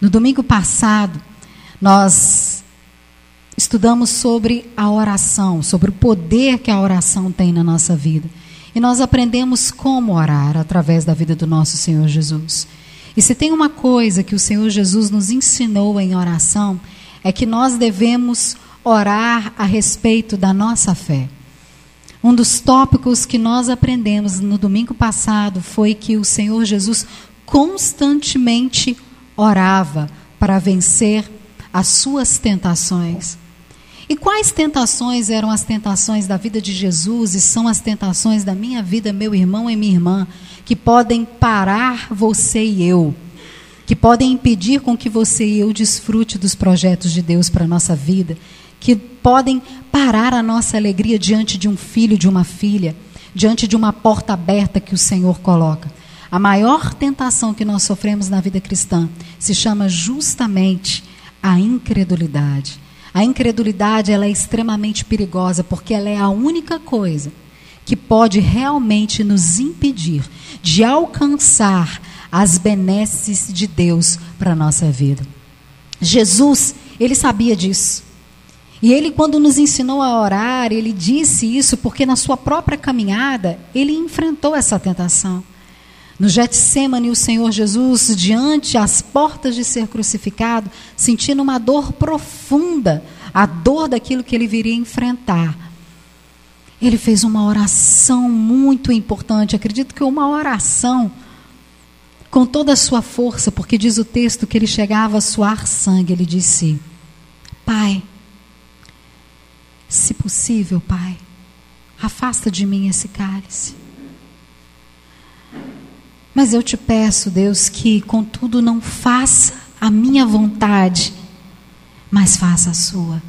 No domingo passado, nós estudamos sobre a oração, sobre o poder que a oração tem na nossa vida. E nós aprendemos como orar através da vida do nosso Senhor Jesus. E se tem uma coisa que o Senhor Jesus nos ensinou em oração, é que nós devemos orar a respeito da nossa fé. Um dos tópicos que nós aprendemos no domingo passado foi que o Senhor Jesus constantemente para vencer as suas tentações. E quais tentações eram as tentações da vida de Jesus e são as tentações da minha vida, meu irmão e minha irmã, que podem parar você e eu, que podem impedir com que você e eu desfrute dos projetos de Deus para a nossa vida, que podem parar a nossa alegria diante de um filho, de uma filha, diante de uma porta aberta que o Senhor coloca. A maior tentação que nós sofremos na vida cristã se chama justamente a incredulidade. A incredulidade ela é extremamente perigosa porque ela é a única coisa que pode realmente nos impedir de alcançar as benesses de Deus para a nossa vida. Jesus, ele sabia disso. E ele, quando nos ensinou a orar, ele disse isso porque na sua própria caminhada, ele enfrentou essa tentação. No Getsemane, o Senhor Jesus, diante as portas de ser crucificado, sentindo uma dor profunda, a dor daquilo que ele viria enfrentar. Ele fez uma oração muito importante. Acredito que uma oração com toda a sua força, porque diz o texto que ele chegava a suar sangue. Ele disse: Pai, se possível, Pai, afasta de mim esse cálice. Mas eu te peço, Deus, que contudo não faça a minha vontade, mas faça a sua.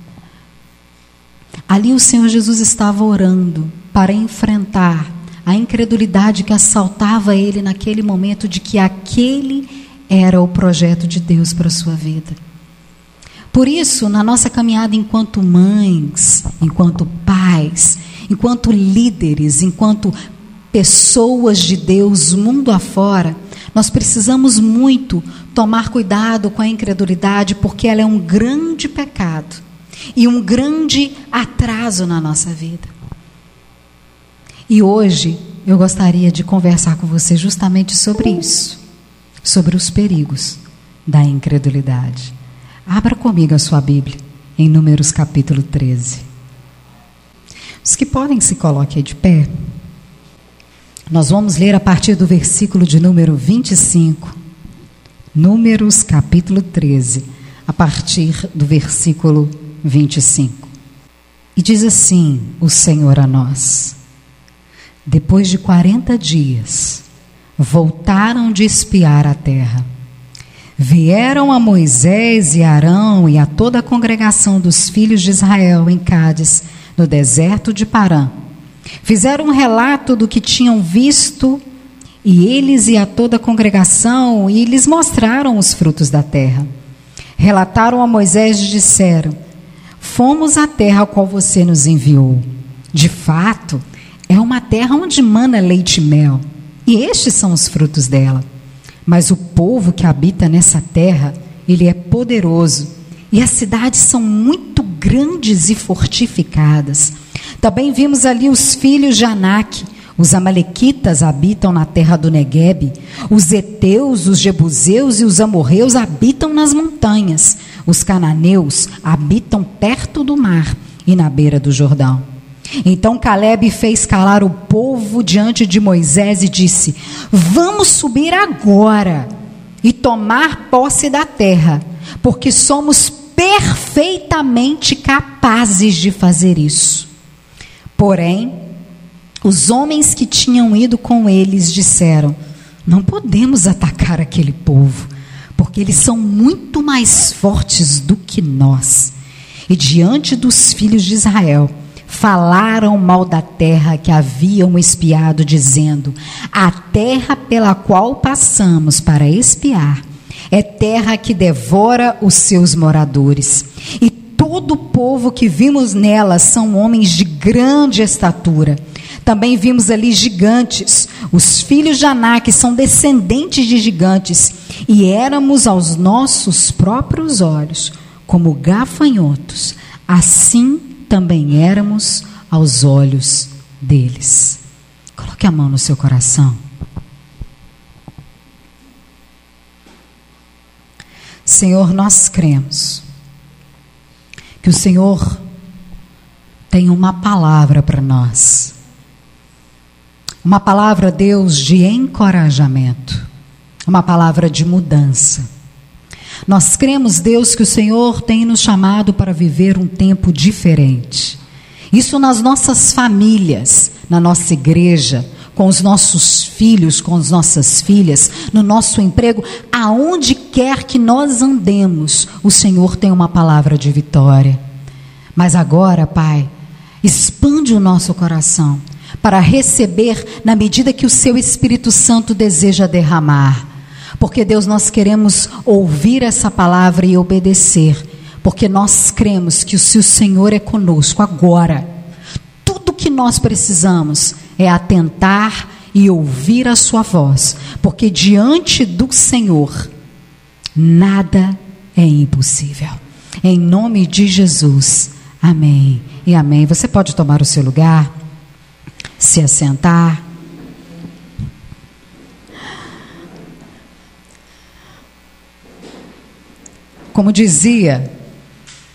Ali o Senhor Jesus estava orando para enfrentar a incredulidade que assaltava ele naquele momento de que aquele era o projeto de Deus para a sua vida. Por isso, na nossa caminhada enquanto mães, enquanto pais, enquanto líderes, enquanto pessoas de Deus mundo afora, nós precisamos muito tomar cuidado com a incredulidade, porque ela é um grande pecado e um grande atraso na nossa vida. E hoje eu gostaria de conversar com você justamente sobre isso, sobre os perigos da incredulidade. Abra comigo a sua Bíblia em Números capítulo 13. Os que podem se coloquem de pé. Nós vamos ler a partir do versículo de número 25. Números capítulo 13, a partir do versículo 25. E diz assim o Senhor a nós: Depois de 40 dias, voltaram de espiar a terra. Vieram a Moisés e Arão e a toda a congregação dos filhos de Israel em Cádiz, no deserto de Parã Fizeram um relato do que tinham visto, e eles e a toda a congregação, e lhes mostraram os frutos da terra. Relataram a Moisés e disseram: Fomos à terra a qual você nos enviou. De fato, é uma terra onde mana leite e mel, e estes são os frutos dela. Mas o povo que habita nessa terra, ele é poderoso, e as cidades são muito grandes e fortificadas. Também vimos ali os filhos de Anak. Os amalequitas habitam na terra do Negueb. Os heteus, os jebuseus e os amorreus habitam nas montanhas. Os cananeus habitam perto do mar e na beira do Jordão. Então Caleb fez calar o povo diante de Moisés e disse: Vamos subir agora e tomar posse da terra, porque somos perfeitamente capazes de fazer isso. Porém, os homens que tinham ido com eles disseram: Não podemos atacar aquele povo, porque eles são muito mais fortes do que nós. E diante dos filhos de Israel, falaram mal da terra que haviam espiado, dizendo: A terra pela qual passamos para espiar é terra que devora os seus moradores. E todo o povo que vimos nela são homens de grande estatura. Também vimos ali gigantes. Os filhos de Anak são descendentes de gigantes. e éramos aos nossos próprios olhos como gafanhotos, assim também éramos aos olhos deles. Coloque a mão no seu coração. Senhor, nós cremos que o Senhor tem uma palavra para nós. Uma palavra, Deus, de encorajamento. Uma palavra de mudança. Nós cremos, Deus, que o Senhor tem nos chamado para viver um tempo diferente. Isso nas nossas famílias, na nossa igreja, com os nossos filhos, com as nossas filhas, no nosso emprego, aonde quer que nós andemos, o Senhor tem uma palavra de vitória. Mas agora, Pai, expande o nosso coração para receber na medida que o seu Espírito Santo deseja derramar. Porque, Deus, nós queremos ouvir essa palavra e obedecer, porque nós cremos que se o Senhor é conosco agora, tudo que nós precisamos é atentar e ouvir a sua voz, porque diante do Senhor nada é impossível. Em nome de Jesus. Amém e amém. Você pode tomar o seu lugar, se assentar. Como dizia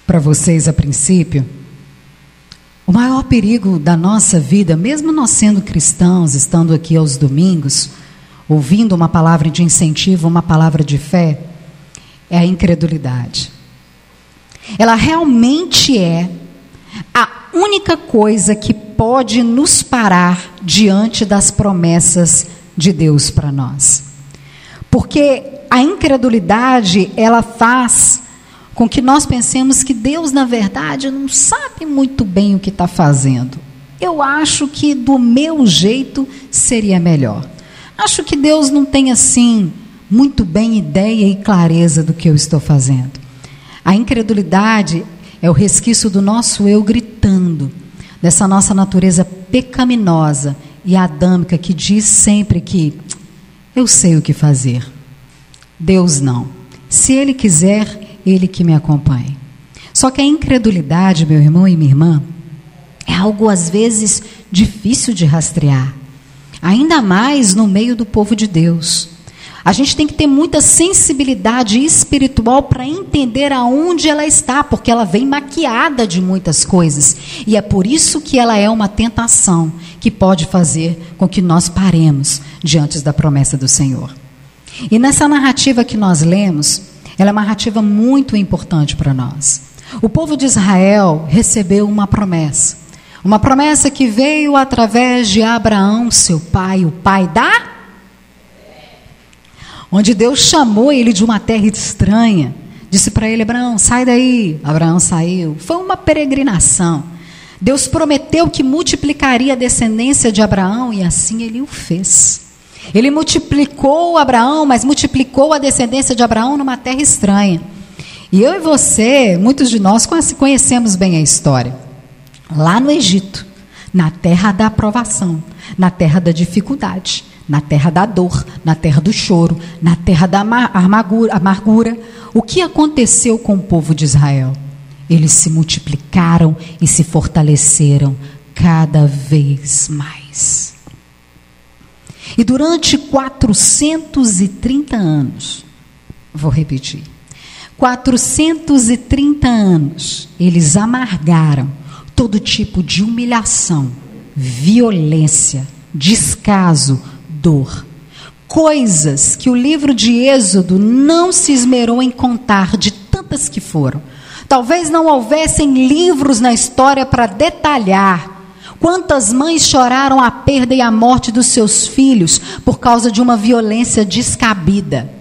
para vocês a princípio, o maior perigo da nossa vida, mesmo nós sendo cristãos, estando aqui aos domingos, ouvindo uma palavra de incentivo, uma palavra de fé, é a incredulidade. Ela realmente é a única coisa que pode nos parar diante das promessas de Deus para nós. Porque a incredulidade, ela faz com que nós pensemos que Deus, na verdade, não sabe muito bem o que está fazendo. Eu acho que do meu jeito seria melhor. Acho que Deus não tem assim muito bem ideia e clareza do que eu estou fazendo. A incredulidade é o resquício do nosso eu gritando, dessa nossa natureza pecaminosa e adâmica que diz sempre que eu sei o que fazer. Deus não. Se Ele quiser, ele que me acompanhe. Só que a incredulidade, meu irmão e minha irmã, é algo às vezes difícil de rastrear, ainda mais no meio do povo de Deus. A gente tem que ter muita sensibilidade espiritual para entender aonde ela está, porque ela vem maquiada de muitas coisas. E é por isso que ela é uma tentação que pode fazer com que nós paremos diante da promessa do Senhor. E nessa narrativa que nós lemos, ela é uma narrativa muito importante para nós. O povo de Israel recebeu uma promessa. Uma promessa que veio através de Abraão, seu pai, o pai da. Onde Deus chamou ele de uma terra estranha. Disse para ele: Abraão, sai daí. Abraão saiu. Foi uma peregrinação. Deus prometeu que multiplicaria a descendência de Abraão e assim ele o fez. Ele multiplicou Abraão, mas multiplicou a descendência de Abraão numa terra estranha. E eu e você, muitos de nós conhecemos bem a história. Lá no Egito, na terra da aprovação, na terra da dificuldade, na terra da dor, na terra do choro, na terra da amargura, o que aconteceu com o povo de Israel? Eles se multiplicaram e se fortaleceram cada vez mais. E durante 430 anos, vou repetir, 430 anos, eles amargaram todo tipo de humilhação, violência, descaso, dor. Coisas que o livro de Êxodo não se esmerou em contar, de tantas que foram. Talvez não houvessem livros na história para detalhar Quantas mães choraram a perda e a morte dos seus filhos por causa de uma violência descabida?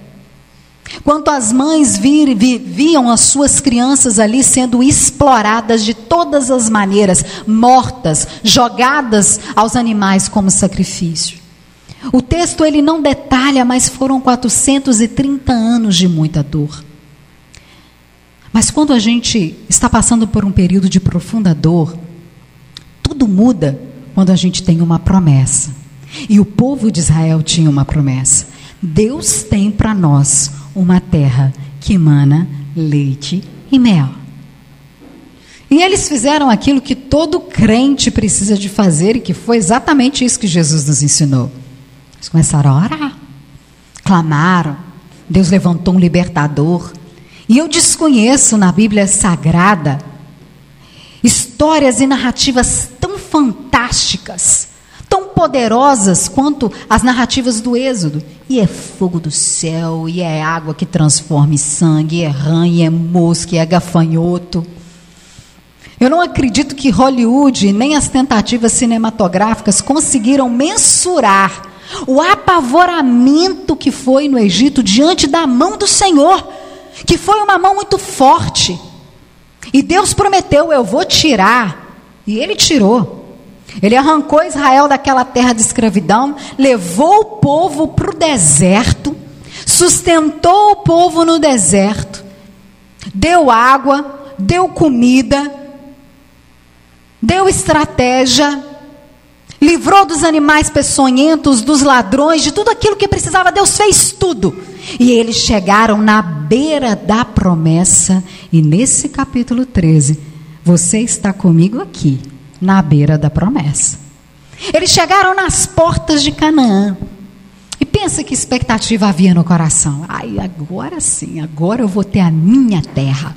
Quantas mães vi, vi, viam as suas crianças ali sendo exploradas de todas as maneiras, mortas, jogadas aos animais como sacrifício? O texto ele não detalha, mas foram 430 anos de muita dor. Mas quando a gente está passando por um período de profunda dor, tudo muda quando a gente tem uma promessa. E o povo de Israel tinha uma promessa. Deus tem para nós uma terra que emana leite e mel. E eles fizeram aquilo que todo crente precisa de fazer e que foi exatamente isso que Jesus nos ensinou. Eles começaram a orar, clamaram, Deus levantou um libertador. E eu desconheço na Bíblia Sagrada histórias e narrativas fantásticas, tão poderosas quanto as narrativas do Êxodo. E é fogo do céu, e é água que transforma em sangue, e é rã, e é mosca, e é gafanhoto. Eu não acredito que Hollywood nem as tentativas cinematográficas conseguiram mensurar o apavoramento que foi no Egito diante da mão do Senhor, que foi uma mão muito forte. E Deus prometeu: Eu vou tirar. E ele tirou. Ele arrancou Israel daquela terra de escravidão, levou o povo para o deserto, sustentou o povo no deserto, deu água, deu comida, deu estratégia, livrou dos animais peçonhentos, dos ladrões, de tudo aquilo que precisava. Deus fez tudo. E eles chegaram na beira da promessa. E nesse capítulo 13, você está comigo aqui, na beira da promessa. Eles chegaram nas portas de Canaã. E pensa que expectativa havia no coração. Ai, agora sim, agora eu vou ter a minha terra.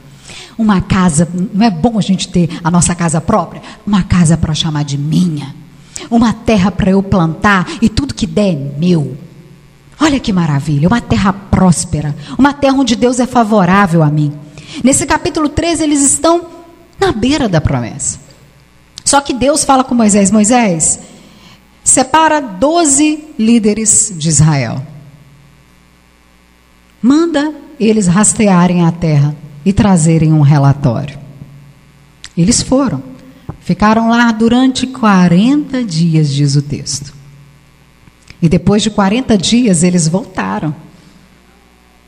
Uma casa, não é bom a gente ter a nossa casa própria? Uma casa para chamar de minha uma terra para eu plantar e tudo que der é meu. Olha que maravilha, uma terra próspera, uma terra onde Deus é favorável a mim. Nesse capítulo 13, eles estão na beira da promessa. Só que Deus fala com Moisés: Moisés, separa 12 líderes de Israel. Manda eles rastrearem a terra e trazerem um relatório. Eles foram. Ficaram lá durante 40 dias, diz o texto. E depois de 40 dias eles voltaram.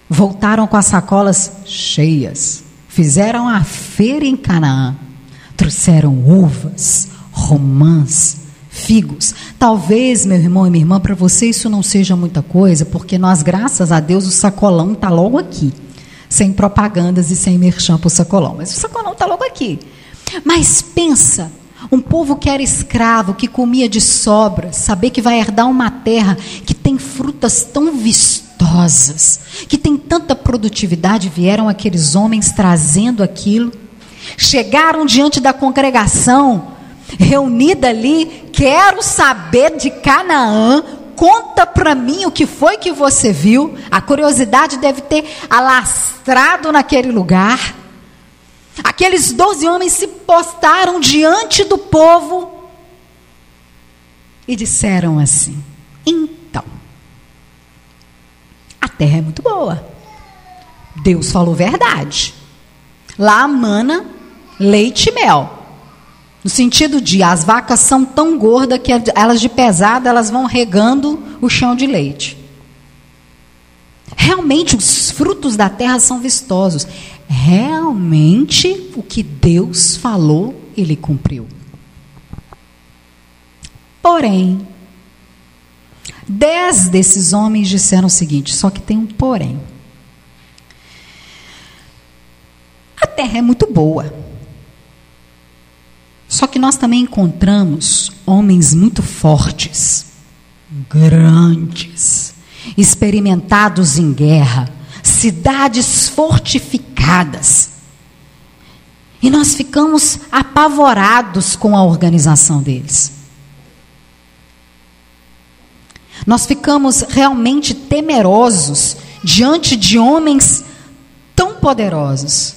Voltaram com as sacolas cheias. Fizeram a feira em Canaã. Trouxeram uvas, romãs, figos. Talvez, meu irmão e minha irmã, para você isso não seja muita coisa, porque nós, graças a Deus, o sacolão está logo aqui. Sem propagandas e sem merchan para o sacolão. Mas o sacolão está logo aqui. Mas pensa, um povo que era escravo, que comia de sobra, saber que vai herdar uma terra que tem frutas tão vistosas, que tem tanta produtividade, vieram aqueles homens trazendo aquilo, chegaram diante da congregação, reunida ali, quero saber de Canaã, conta para mim o que foi que você viu. A curiosidade deve ter alastrado naquele lugar. Aqueles doze homens se postaram diante do povo e disseram assim: Então, a terra é muito boa. Deus falou verdade. Lá mana leite e mel. No sentido de as vacas são tão gordas que elas de pesada elas vão regando o chão de leite. Realmente os frutos da terra são vistosos realmente o que Deus falou, ele cumpriu. Porém, dez desses homens disseram o seguinte: só que tem um porém. A terra é muito boa. Só que nós também encontramos homens muito fortes, grandes, experimentados em guerra, cidades fortificadas. E nós ficamos apavorados com a organização deles. Nós ficamos realmente temerosos diante de homens tão poderosos.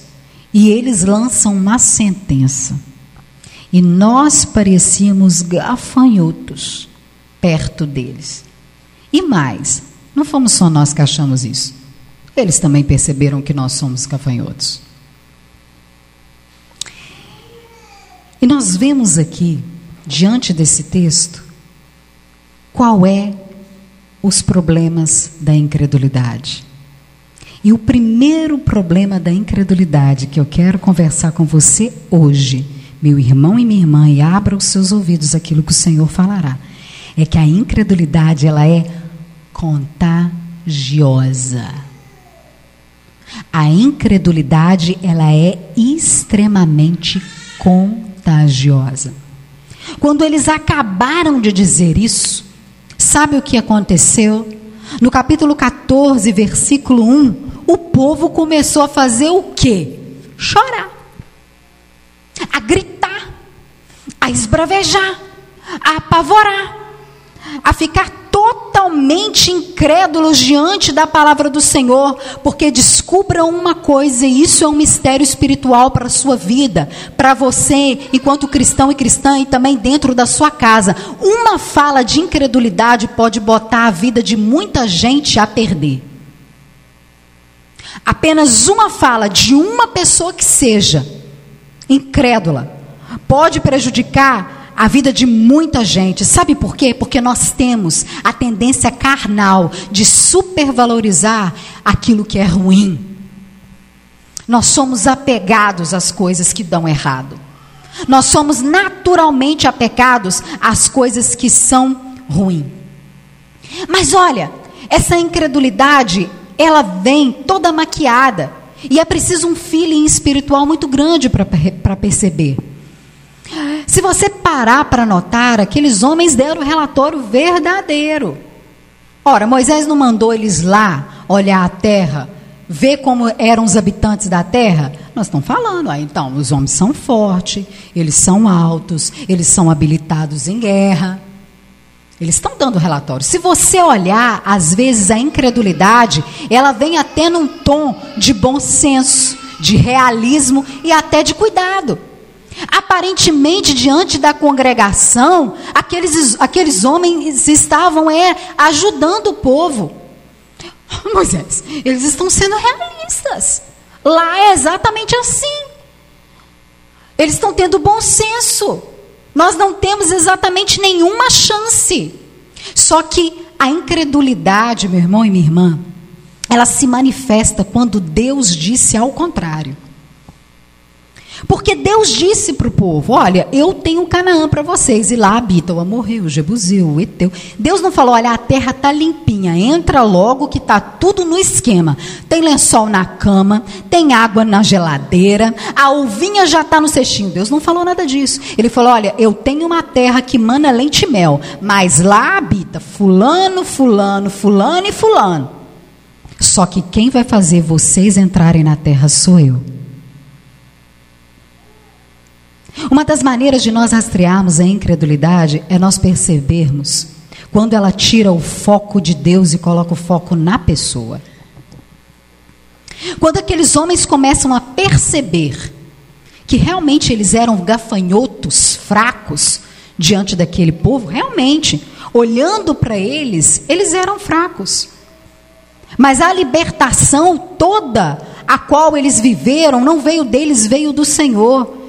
E eles lançam uma sentença. E nós parecíamos gafanhotos perto deles. E mais, não fomos só nós que achamos isso. Eles também perceberam que nós somos gafanhotos. E nós vemos aqui, diante desse texto, qual é os problemas da incredulidade. E o primeiro problema da incredulidade que eu quero conversar com você hoje, meu irmão e minha irmã, e abra os seus ouvidos aquilo que o Senhor falará, é que a incredulidade ela é contagiosa. A incredulidade, ela é extremamente contagiosa. Quando eles acabaram de dizer isso, sabe o que aconteceu? No capítulo 14, versículo 1, o povo começou a fazer o quê? Chorar, a gritar, a esbravejar, a apavorar, a ficar totalmente incrédulos diante da palavra do Senhor, porque descubram uma coisa, e isso é um mistério espiritual para a sua vida, para você, enquanto cristão e cristã, e também dentro da sua casa. Uma fala de incredulidade pode botar a vida de muita gente a perder. Apenas uma fala de uma pessoa que seja incrédula pode prejudicar a vida de muita gente. Sabe por quê? Porque nós temos a tendência carnal de supervalorizar aquilo que é ruim. Nós somos apegados às coisas que dão errado. Nós somos naturalmente apegados às coisas que são ruins. Mas olha, essa incredulidade, ela vem toda maquiada. E é preciso um feeling espiritual muito grande para perceber. Se você parar para notar, aqueles homens deram o relatório verdadeiro. Ora, Moisés não mandou eles lá olhar a terra, ver como eram os habitantes da terra? Nós estamos falando, ah, então, os homens são fortes, eles são altos, eles são habilitados em guerra. Eles estão dando relatório. Se você olhar, às vezes a incredulidade, ela vem até num tom de bom senso, de realismo e até de cuidado. Aparentemente, diante da congregação, aqueles, aqueles homens estavam é, ajudando o povo. Moisés, eles estão sendo realistas. Lá é exatamente assim. Eles estão tendo bom senso. Nós não temos exatamente nenhuma chance. Só que a incredulidade, meu irmão e minha irmã, ela se manifesta quando Deus disse ao contrário. Porque Deus disse para o povo: Olha, eu tenho Canaã para vocês, e lá habita o Amorreu, o Jebuseu, o Eteu. Deus não falou: Olha, a terra está limpinha, entra logo que está tudo no esquema. Tem lençol na cama, tem água na geladeira, a uvinha já está no cestinho. Deus não falou nada disso. Ele falou: Olha, eu tenho uma terra que mana leite e mel, mas lá habita Fulano, Fulano, Fulano e Fulano. Só que quem vai fazer vocês entrarem na terra sou eu. Uma das maneiras de nós rastrearmos a incredulidade é nós percebermos quando ela tira o foco de Deus e coloca o foco na pessoa. Quando aqueles homens começam a perceber que realmente eles eram gafanhotos, fracos diante daquele povo, realmente, olhando para eles, eles eram fracos. Mas a libertação toda a qual eles viveram não veio deles, veio do Senhor.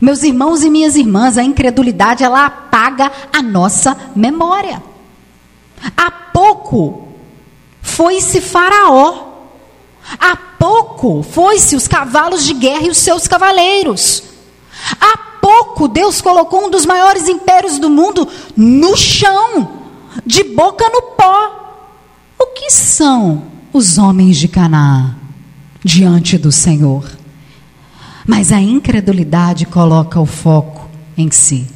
Meus irmãos e minhas irmãs, a incredulidade ela apaga a nossa memória. Há pouco foi-se Faraó. Há pouco foi-se os cavalos de guerra e os seus cavaleiros. Há pouco Deus colocou um dos maiores impérios do mundo no chão, de boca no pó. O que são os homens de Canaã diante do Senhor? Mas a incredulidade coloca o foco em si.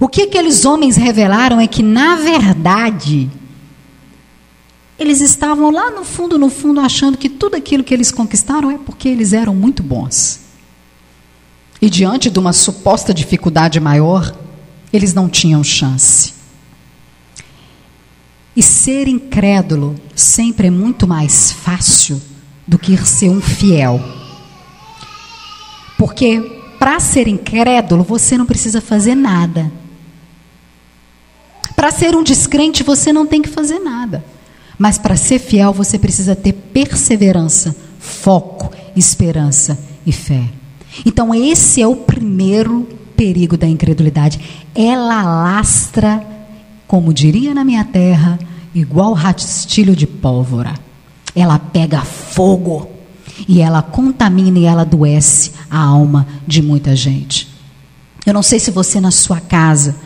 O que aqueles homens revelaram é que, na verdade, eles estavam lá no fundo, no fundo, achando que tudo aquilo que eles conquistaram é porque eles eram muito bons. E diante de uma suposta dificuldade maior, eles não tinham chance. E ser incrédulo sempre é muito mais fácil do que ser um fiel. Porque para ser incrédulo, você não precisa fazer nada. Para ser um descrente, você não tem que fazer nada. Mas para ser fiel, você precisa ter perseverança, foco, esperança e fé. Então, esse é o primeiro perigo da incredulidade. Ela lastra, como diria na minha terra, igual rastilho de pólvora. Ela pega fogo e ela contamina e ela adoece a alma de muita gente. Eu não sei se você na sua casa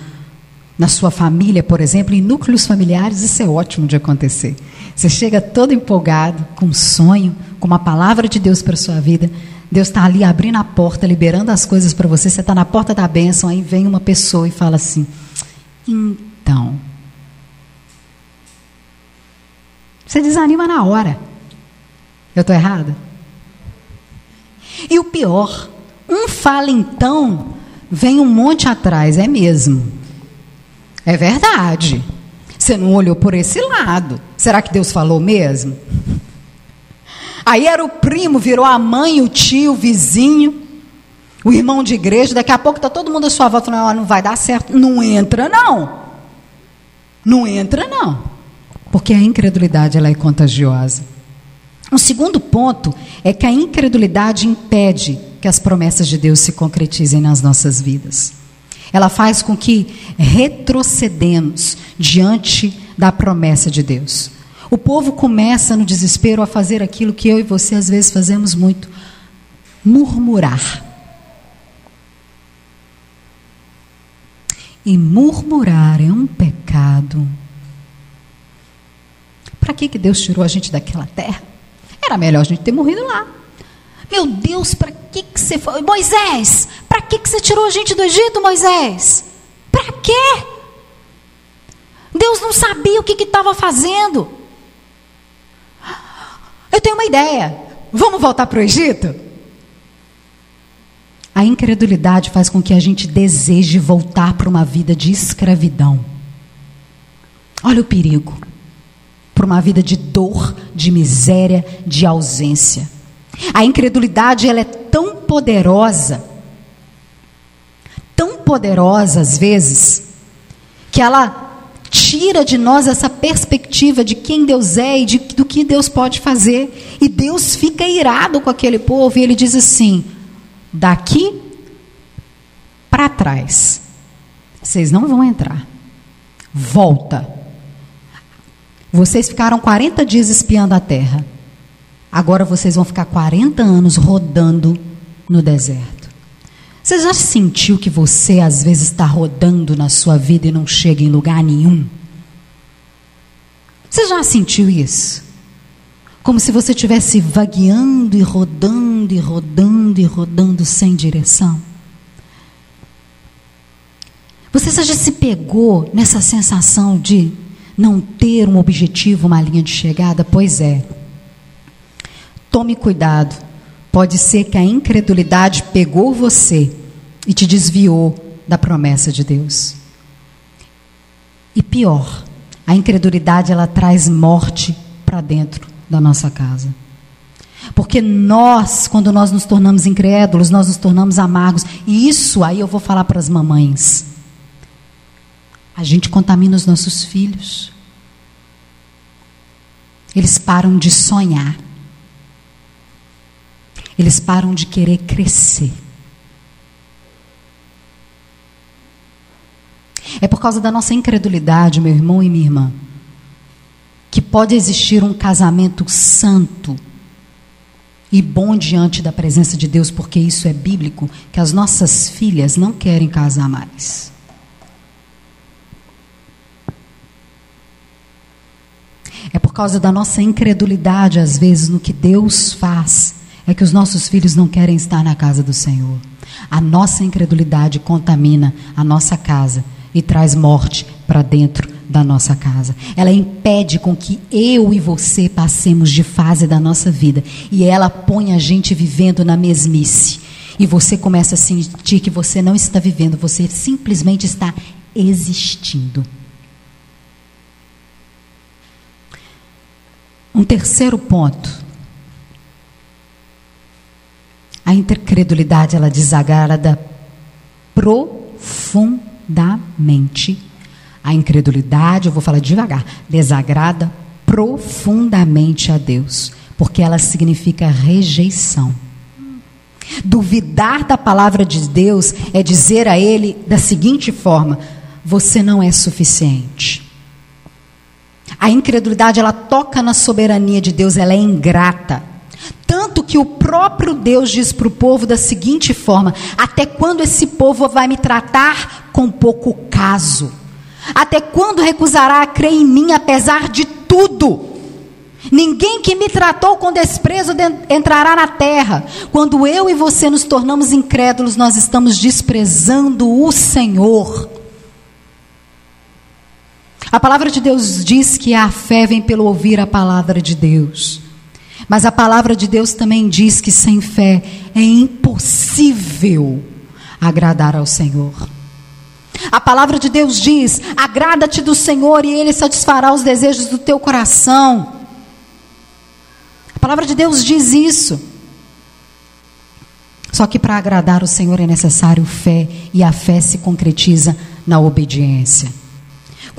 Na sua família, por exemplo, em núcleos familiares, isso é ótimo de acontecer. Você chega todo empolgado, com um sonho, com uma palavra de Deus para sua vida. Deus está ali abrindo a porta, liberando as coisas para você. Você está na porta da bênção, aí vem uma pessoa e fala assim: Então. Você desanima na hora. Eu estou errada? E o pior, um fala então, vem um monte atrás, é mesmo. É verdade. Você não olhou por esse lado. Será que Deus falou mesmo? Aí era o primo, virou a mãe, o tio, o vizinho, o irmão de igreja. Daqui a pouco está todo mundo à sua volta falando: não vai dar certo. Não entra, não. Não entra, não. Porque a incredulidade ela é contagiosa. Um segundo ponto é que a incredulidade impede que as promessas de Deus se concretizem nas nossas vidas. Ela faz com que retrocedemos diante da promessa de Deus. O povo começa no desespero a fazer aquilo que eu e você às vezes fazemos muito: murmurar. E murmurar é um pecado. Para que, que Deus tirou a gente daquela terra? Era melhor a gente ter morrido lá. Meu Deus, para que, que você foi? Moisés, para que, que você tirou a gente do Egito, Moisés? Para quê? Deus não sabia o que estava fazendo. Eu tenho uma ideia. Vamos voltar para o Egito? A incredulidade faz com que a gente deseje voltar para uma vida de escravidão. Olha o perigo. Para uma vida de dor, de miséria, de ausência. A incredulidade ela é tão poderosa, tão poderosa às vezes, que ela tira de nós essa perspectiva de quem Deus é e de, do que Deus pode fazer. E Deus fica irado com aquele povo e ele diz assim: daqui para trás, vocês não vão entrar. Volta. Vocês ficaram 40 dias espiando a terra. Agora vocês vão ficar 40 anos rodando no deserto. Você já sentiu que você às vezes está rodando na sua vida e não chega em lugar nenhum? Você já sentiu isso? Como se você estivesse vagueando e rodando e rodando e rodando sem direção? Você já se pegou nessa sensação de não ter um objetivo, uma linha de chegada? Pois é. Tome cuidado. Pode ser que a incredulidade pegou você e te desviou da promessa de Deus. E pior, a incredulidade ela traz morte para dentro da nossa casa. Porque nós, quando nós nos tornamos incrédulos, nós nos tornamos amargos. E isso aí eu vou falar para as mamães. A gente contamina os nossos filhos. Eles param de sonhar. Eles param de querer crescer. É por causa da nossa incredulidade, meu irmão e minha irmã, que pode existir um casamento santo e bom diante da presença de Deus, porque isso é bíblico, que as nossas filhas não querem casar mais. É por causa da nossa incredulidade, às vezes, no que Deus faz é que os nossos filhos não querem estar na casa do Senhor. A nossa incredulidade contamina a nossa casa e traz morte para dentro da nossa casa. Ela impede com que eu e você passemos de fase da nossa vida e ela põe a gente vivendo na mesmice. E você começa a sentir que você não está vivendo, você simplesmente está existindo. Um terceiro ponto A incredulidade ela desagrada profundamente. A incredulidade, eu vou falar devagar, desagrada profundamente a Deus, porque ela significa rejeição. Duvidar da palavra de Deus é dizer a Ele da seguinte forma: você não é suficiente. A incredulidade ela toca na soberania de Deus, ela é ingrata. Tanto que o próprio Deus diz para o povo da seguinte forma: Até quando esse povo vai me tratar com pouco caso? Até quando recusará a crer em mim, apesar de tudo? Ninguém que me tratou com desprezo entrará na terra. Quando eu e você nos tornamos incrédulos, nós estamos desprezando o Senhor. A palavra de Deus diz que a fé vem pelo ouvir a palavra de Deus. Mas a palavra de Deus também diz que sem fé é impossível agradar ao Senhor. A palavra de Deus diz: agrada-te do Senhor e Ele satisfará os desejos do teu coração. A palavra de Deus diz isso. Só que para agradar o Senhor é necessário fé, e a fé se concretiza na obediência.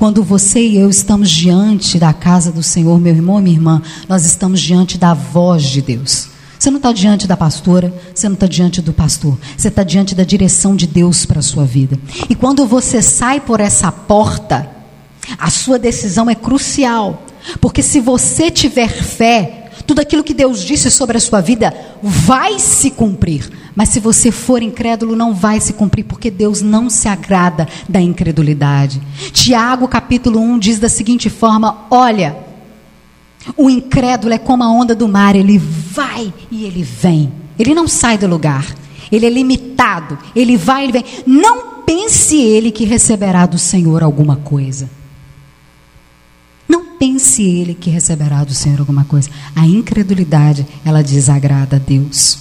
Quando você e eu estamos diante da casa do Senhor, meu irmão e minha irmã, nós estamos diante da voz de Deus. Você não está diante da pastora, você não está diante do pastor, você está diante da direção de Deus para a sua vida. E quando você sai por essa porta, a sua decisão é crucial, porque se você tiver fé, tudo aquilo que Deus disse sobre a sua vida vai se cumprir. Mas se você for incrédulo, não vai se cumprir, porque Deus não se agrada da incredulidade. Tiago, capítulo 1, diz da seguinte forma: Olha, o incrédulo é como a onda do mar, ele vai e ele vem. Ele não sai do lugar. Ele é limitado. Ele vai e vem. Não pense ele que receberá do Senhor alguma coisa. Pense ele que receberá do Senhor alguma coisa. A incredulidade, ela desagrada a Deus.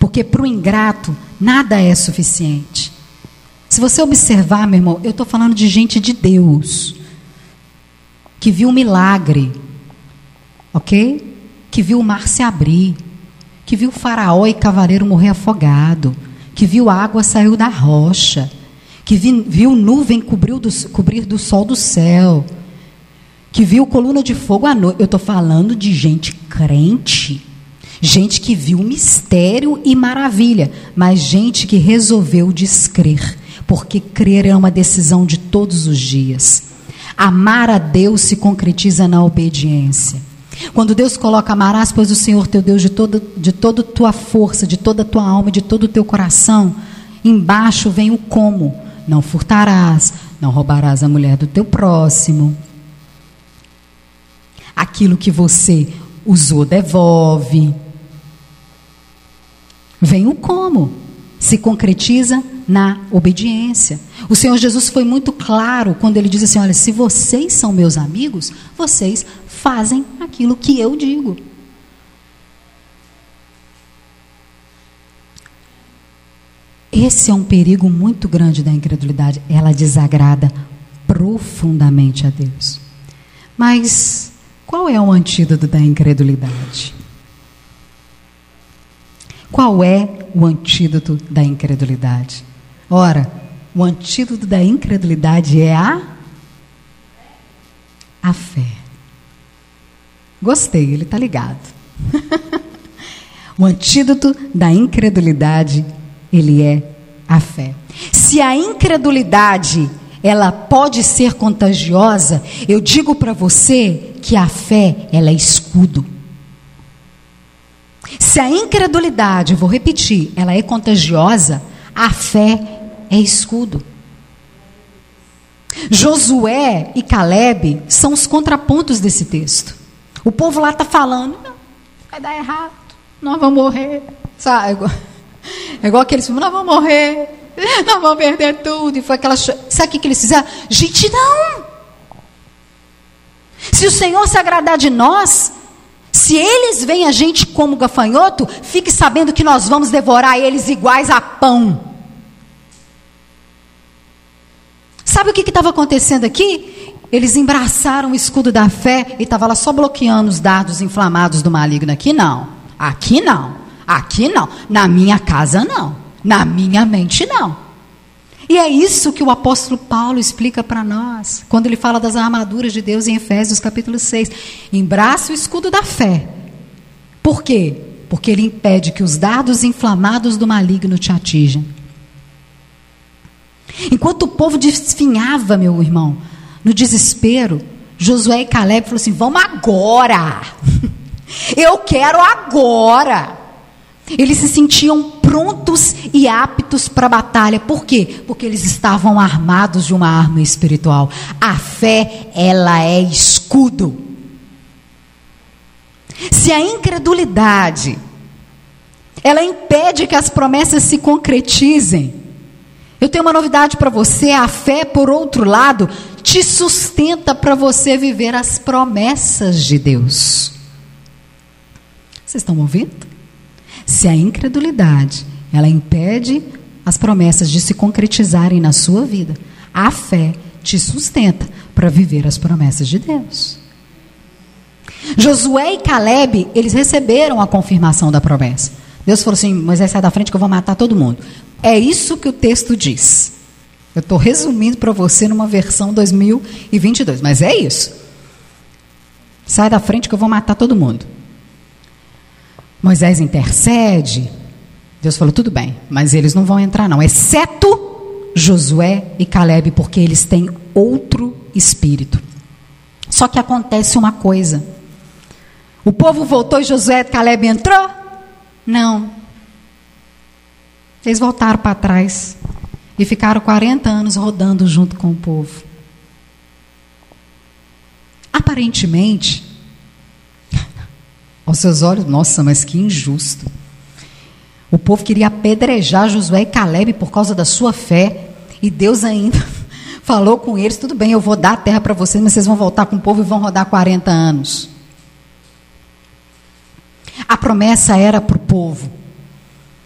Porque para o ingrato, nada é suficiente. Se você observar, meu irmão, eu estou falando de gente de Deus, que viu um milagre, ok? Que viu o mar se abrir, que viu faraó e cavaleiro morrer afogado, que viu água sair da rocha, que vi, viu nuvem cobrir do, cobrir do sol do céu, que viu coluna de fogo à noite. Eu estou falando de gente crente Gente que viu mistério e maravilha, mas gente que resolveu descrer, porque crer é uma decisão de todos os dias. Amar a Deus se concretiza na obediência. Quando Deus coloca amarás, pois o Senhor teu Deus de toda de toda tua força, de toda tua alma, de todo o teu coração, embaixo vem o como. Não furtarás, não roubarás a mulher do teu próximo. Aquilo que você usou, devolve. Vem o como. Se concretiza na obediência. O Senhor Jesus foi muito claro quando ele diz assim: Olha, se vocês são meus amigos, vocês fazem aquilo que eu digo. Esse é um perigo muito grande da incredulidade. Ela desagrada profundamente a Deus. Mas qual é o antídoto da incredulidade? Qual é o antídoto da incredulidade? Ora, o antídoto da incredulidade é a a fé. Gostei, ele está ligado. o antídoto da incredulidade, ele é a fé. Se a incredulidade ela pode ser contagiosa, eu digo para você que a fé ela é escudo. Se a incredulidade, vou repetir, ela é contagiosa, a fé é escudo. Josué e Caleb são os contrapontos desse texto. O povo lá está falando, vai dar errado, nós vamos morrer. Sabe? É igual, é aqueles filmes, nós vamos morrer, nós vamos perder tudo. E foi aquela. Sabe o que eles fizeram? Gente, não! Se o Senhor se agradar de nós, se eles veem a gente como gafanhoto, fique sabendo que nós vamos devorar eles iguais a pão. Sabe o que estava acontecendo aqui? Eles embraçaram o escudo da fé e estava lá só bloqueando os dardos inflamados do maligno. Aqui não. Aqui não. Aqui não. Na minha casa não. Na minha mente não. E é isso que o apóstolo Paulo explica para nós, quando ele fala das armaduras de Deus em Efésios capítulo 6. Embraça o escudo da fé. Por quê? Porque ele impede que os dardos inflamados do maligno te atinjam. Enquanto o povo desfinhava, meu irmão, no desespero, Josué e Caleb falaram assim: vamos agora. Eu quero agora. Eles se sentiam prontos e aptos para a batalha. Por quê? Porque eles estavam armados de uma arma espiritual. A fé, ela é escudo. Se a incredulidade ela impede que as promessas se concretizem. Eu tenho uma novidade para você: a fé, por outro lado, te sustenta para você viver as promessas de Deus. Vocês estão ouvindo? Se a incredulidade ela impede as promessas de se concretizarem na sua vida, a fé te sustenta para viver as promessas de Deus. Josué e Caleb, eles receberam a confirmação da promessa. Deus falou assim: Moisés, sai da frente que eu vou matar todo mundo. É isso que o texto diz. Eu estou resumindo para você numa versão 2022, mas é isso. Sai da frente que eu vou matar todo mundo. Moisés intercede. Deus falou: tudo bem, mas eles não vão entrar, não, exceto Josué e Caleb, porque eles têm outro espírito. Só que acontece uma coisa. O povo voltou e Josué e Caleb entrou? Não. Eles voltaram para trás e ficaram 40 anos rodando junto com o povo. Aparentemente, aos seus olhos, nossa, mas que injusto. O povo queria apedrejar Josué e Caleb por causa da sua fé, e Deus ainda falou com eles: tudo bem, eu vou dar a terra para vocês, mas vocês vão voltar com o povo e vão rodar 40 anos. A promessa era para o povo.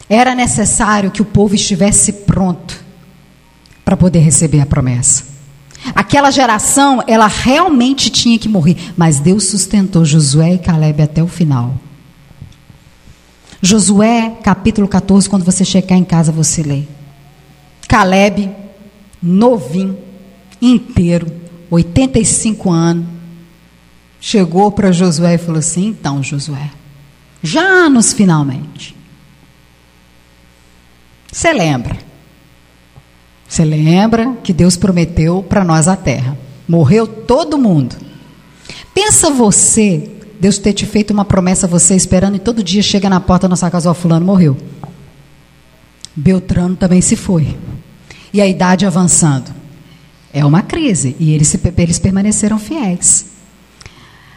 Era necessário que o povo estivesse pronto para poder receber a promessa. Aquela geração, ela realmente tinha que morrer, mas Deus sustentou Josué e Caleb até o final. Josué, capítulo 14, quando você chegar em casa, você lê. Caleb, novinho, inteiro, 85 anos, chegou para Josué e falou assim: Então, Josué, já nos finalmente. Você lembra? Você lembra que Deus prometeu para nós a terra? Morreu todo mundo. Pensa você, Deus ter te feito uma promessa você esperando e todo dia chega na porta da nossa casa, ó, fulano morreu. Beltrano também se foi. E a idade avançando. É uma crise. E eles, eles permaneceram fiéis.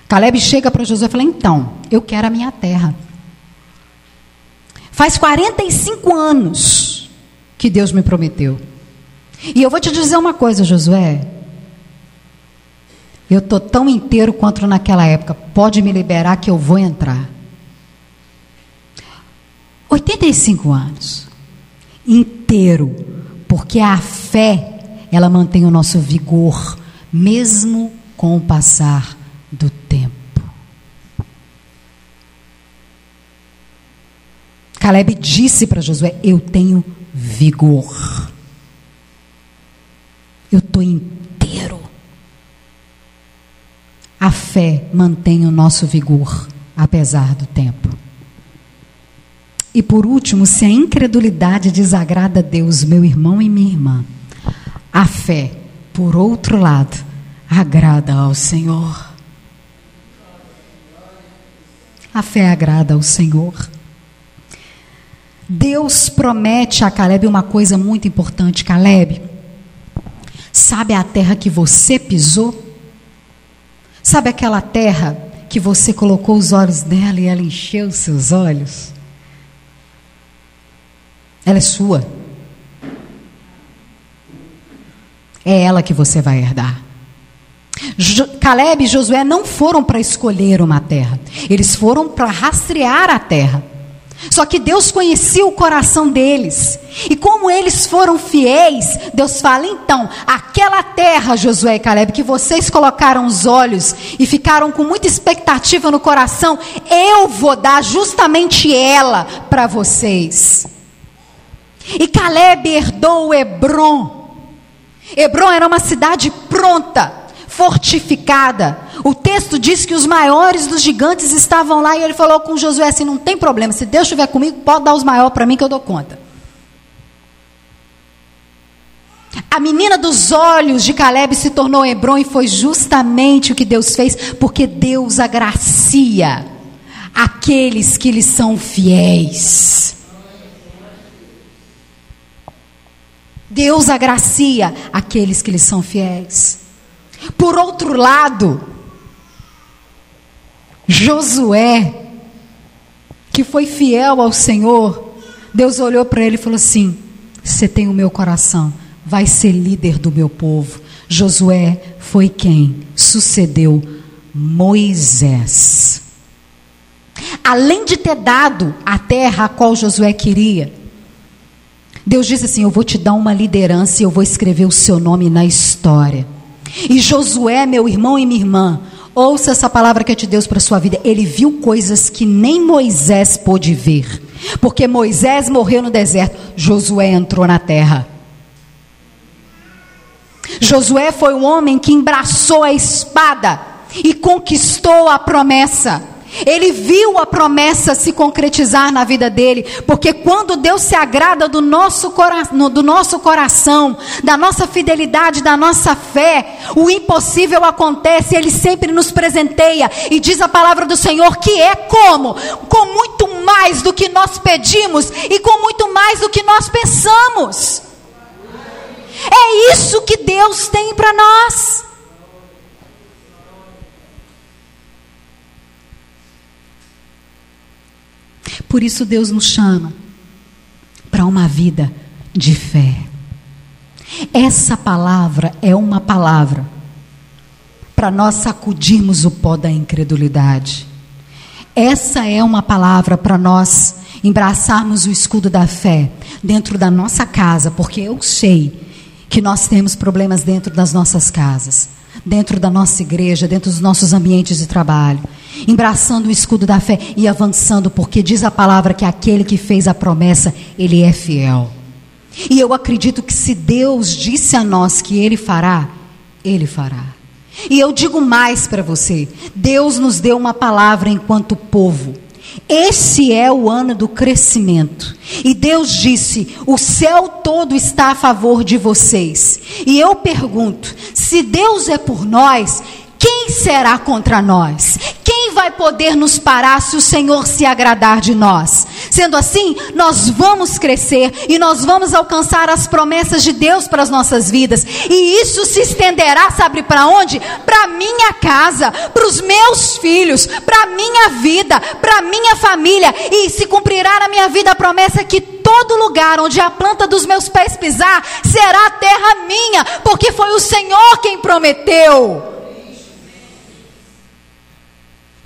Caleb chega para Josué e fala: Então, eu quero a minha terra. Faz 45 anos que Deus me prometeu. E eu vou te dizer uma coisa, Josué. Eu estou tão inteiro quanto naquela época. Pode me liberar que eu vou entrar. 85 anos. Inteiro. Porque a fé, ela mantém o nosso vigor, mesmo com o passar do tempo. Caleb disse para Josué: Eu tenho vigor. Eu estou inteiro. A fé mantém o nosso vigor, apesar do tempo. E por último, se a incredulidade desagrada a Deus, meu irmão e minha irmã, a fé, por outro lado, agrada ao Senhor. A fé agrada ao Senhor. Deus promete a Caleb uma coisa muito importante. Caleb, sabe a terra que você pisou? Sabe aquela terra que você colocou os olhos nela e ela encheu os seus olhos? Ela é sua. É ela que você vai herdar. Caleb e Josué não foram para escolher uma terra, eles foram para rastrear a terra. Só que Deus conhecia o coração deles. E como eles foram fiéis, Deus fala: então, aquela terra, Josué e Caleb, que vocês colocaram os olhos e ficaram com muita expectativa no coração, eu vou dar justamente ela para vocês. E Caleb herdou Hebron. Hebron era uma cidade pronta fortificada. O texto diz que os maiores dos gigantes estavam lá e ele falou com Josué assim: não tem problema, se Deus estiver comigo, pode dar os maiores para mim que eu dou conta. A menina dos olhos de Caleb se tornou Hebron e foi justamente o que Deus fez, porque Deus agracia aqueles que lhe são fiéis. Deus agracia aqueles que lhe são fiéis. Por outro lado, Josué, que foi fiel ao Senhor, Deus olhou para ele e falou assim: Você tem o meu coração, vai ser líder do meu povo. Josué foi quem sucedeu Moisés. Além de ter dado a terra a qual Josué queria, Deus disse assim: Eu vou te dar uma liderança e eu vou escrever o seu nome na história. E Josué, meu irmão e minha irmã, ouça essa palavra que eu te Deus para a sua vida. Ele viu coisas que nem Moisés pôde ver. Porque Moisés morreu no deserto, Josué entrou na terra. Josué foi o homem que embraçou a espada e conquistou a promessa. Ele viu a promessa se concretizar na vida dele, porque quando Deus se agrada do nosso, do nosso coração, da nossa fidelidade, da nossa fé, o impossível acontece, ele sempre nos presenteia e diz a palavra do Senhor que é como? Com muito mais do que nós pedimos e com muito mais do que nós pensamos. É isso que Deus tem para nós. Por isso Deus nos chama para uma vida de fé. Essa palavra é uma palavra para nós sacudirmos o pó da incredulidade. Essa é uma palavra para nós embraçarmos o escudo da fé dentro da nossa casa, porque eu sei que nós temos problemas dentro das nossas casas dentro da nossa igreja, dentro dos nossos ambientes de trabalho, embraçando o escudo da fé e avançando, porque diz a palavra que aquele que fez a promessa, ele é fiel. E eu acredito que se Deus disse a nós que ele fará, ele fará. E eu digo mais para você: Deus nos deu uma palavra enquanto povo. Esse é o ano do crescimento. E Deus disse: o céu todo está a favor de vocês. E eu pergunto: se Deus é por nós, quem será contra nós? Quem vai poder nos parar se o Senhor se agradar de nós? Sendo assim, nós vamos crescer e nós vamos alcançar as promessas de Deus para as nossas vidas. E isso se estenderá, sabe para onde? Para minha casa, para os meus filhos, para minha vida, para minha família. E se cumprirá na minha vida a promessa que todo lugar onde a planta dos meus pés pisar será terra minha, porque foi o Senhor quem prometeu.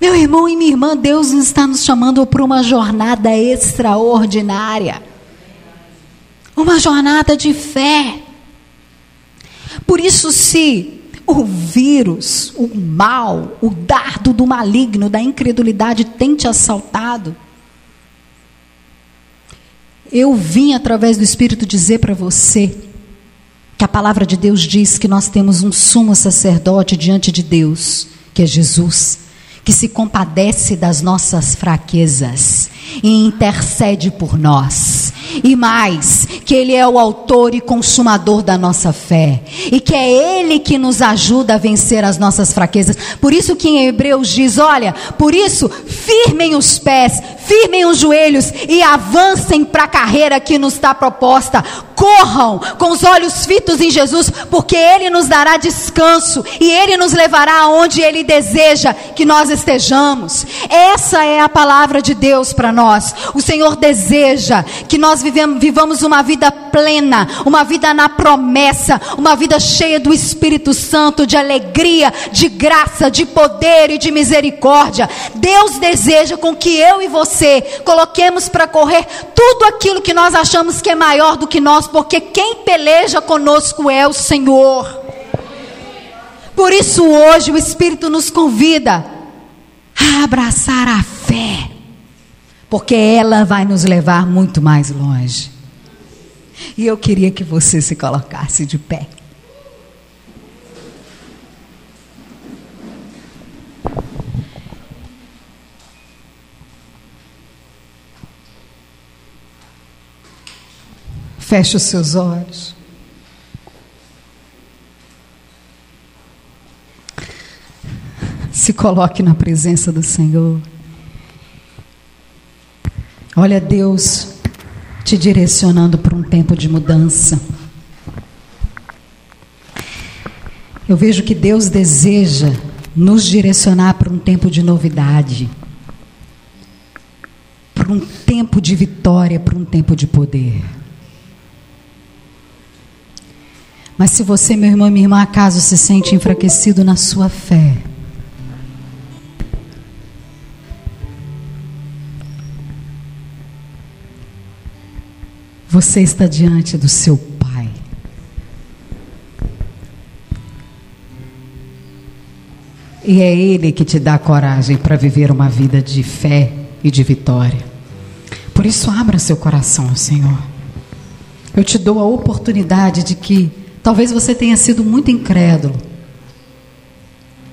Meu irmão e minha irmã, Deus está nos chamando para uma jornada extraordinária. Uma jornada de fé. Por isso, se o vírus, o mal, o dardo do maligno, da incredulidade tem te assaltado, eu vim através do Espírito dizer para você que a palavra de Deus diz que nós temos um sumo sacerdote diante de Deus, que é Jesus que se compadece das nossas fraquezas e intercede por nós. E mais, que Ele é o autor e consumador da nossa fé. E que é Ele que nos ajuda a vencer as nossas fraquezas. Por isso que em Hebreus diz: olha, por isso, firmem os pés, firmem os joelhos e avancem para a carreira que nos está proposta. Corram com os olhos fitos em Jesus, porque Ele nos dará descanso e Ele nos levará aonde Ele deseja que nós estejamos. Essa é a palavra de Deus para nós. O Senhor deseja que nós vivemos, vivamos uma vida plena, uma vida na promessa, uma vida cheia do Espírito Santo, de alegria, de graça, de poder e de misericórdia. Deus deseja com que eu e você coloquemos para correr tudo aquilo que nós achamos que é maior do que nós, porque quem peleja conosco é o Senhor. Por isso hoje o Espírito nos convida a abraçar a fé, porque ela vai nos levar muito mais longe. E eu queria que você se colocasse de pé. Feche os seus olhos. Se coloque na presença do Senhor. Olha Deus te direcionando para um tempo de mudança. Eu vejo que Deus deseja nos direcionar para um tempo de novidade, para um tempo de vitória, para um tempo de poder. Mas se você, meu irmão e minha irmã, acaso se sente enfraquecido na sua fé, você está diante do seu Pai. E é Ele que te dá coragem para viver uma vida de fé e de vitória. Por isso, abra seu coração ao Senhor. Eu te dou a oportunidade de que Talvez você tenha sido muito incrédulo.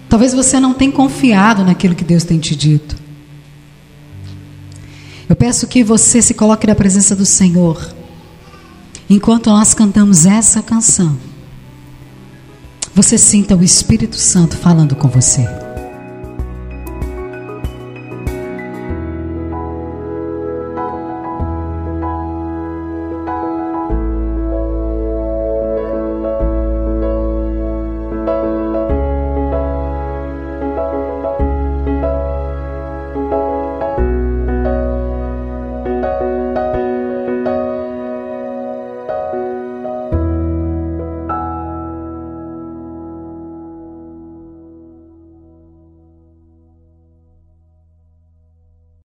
Talvez você não tenha confiado naquilo que Deus tem te dito. Eu peço que você se coloque na presença do Senhor. Enquanto nós cantamos essa canção, você sinta o Espírito Santo falando com você.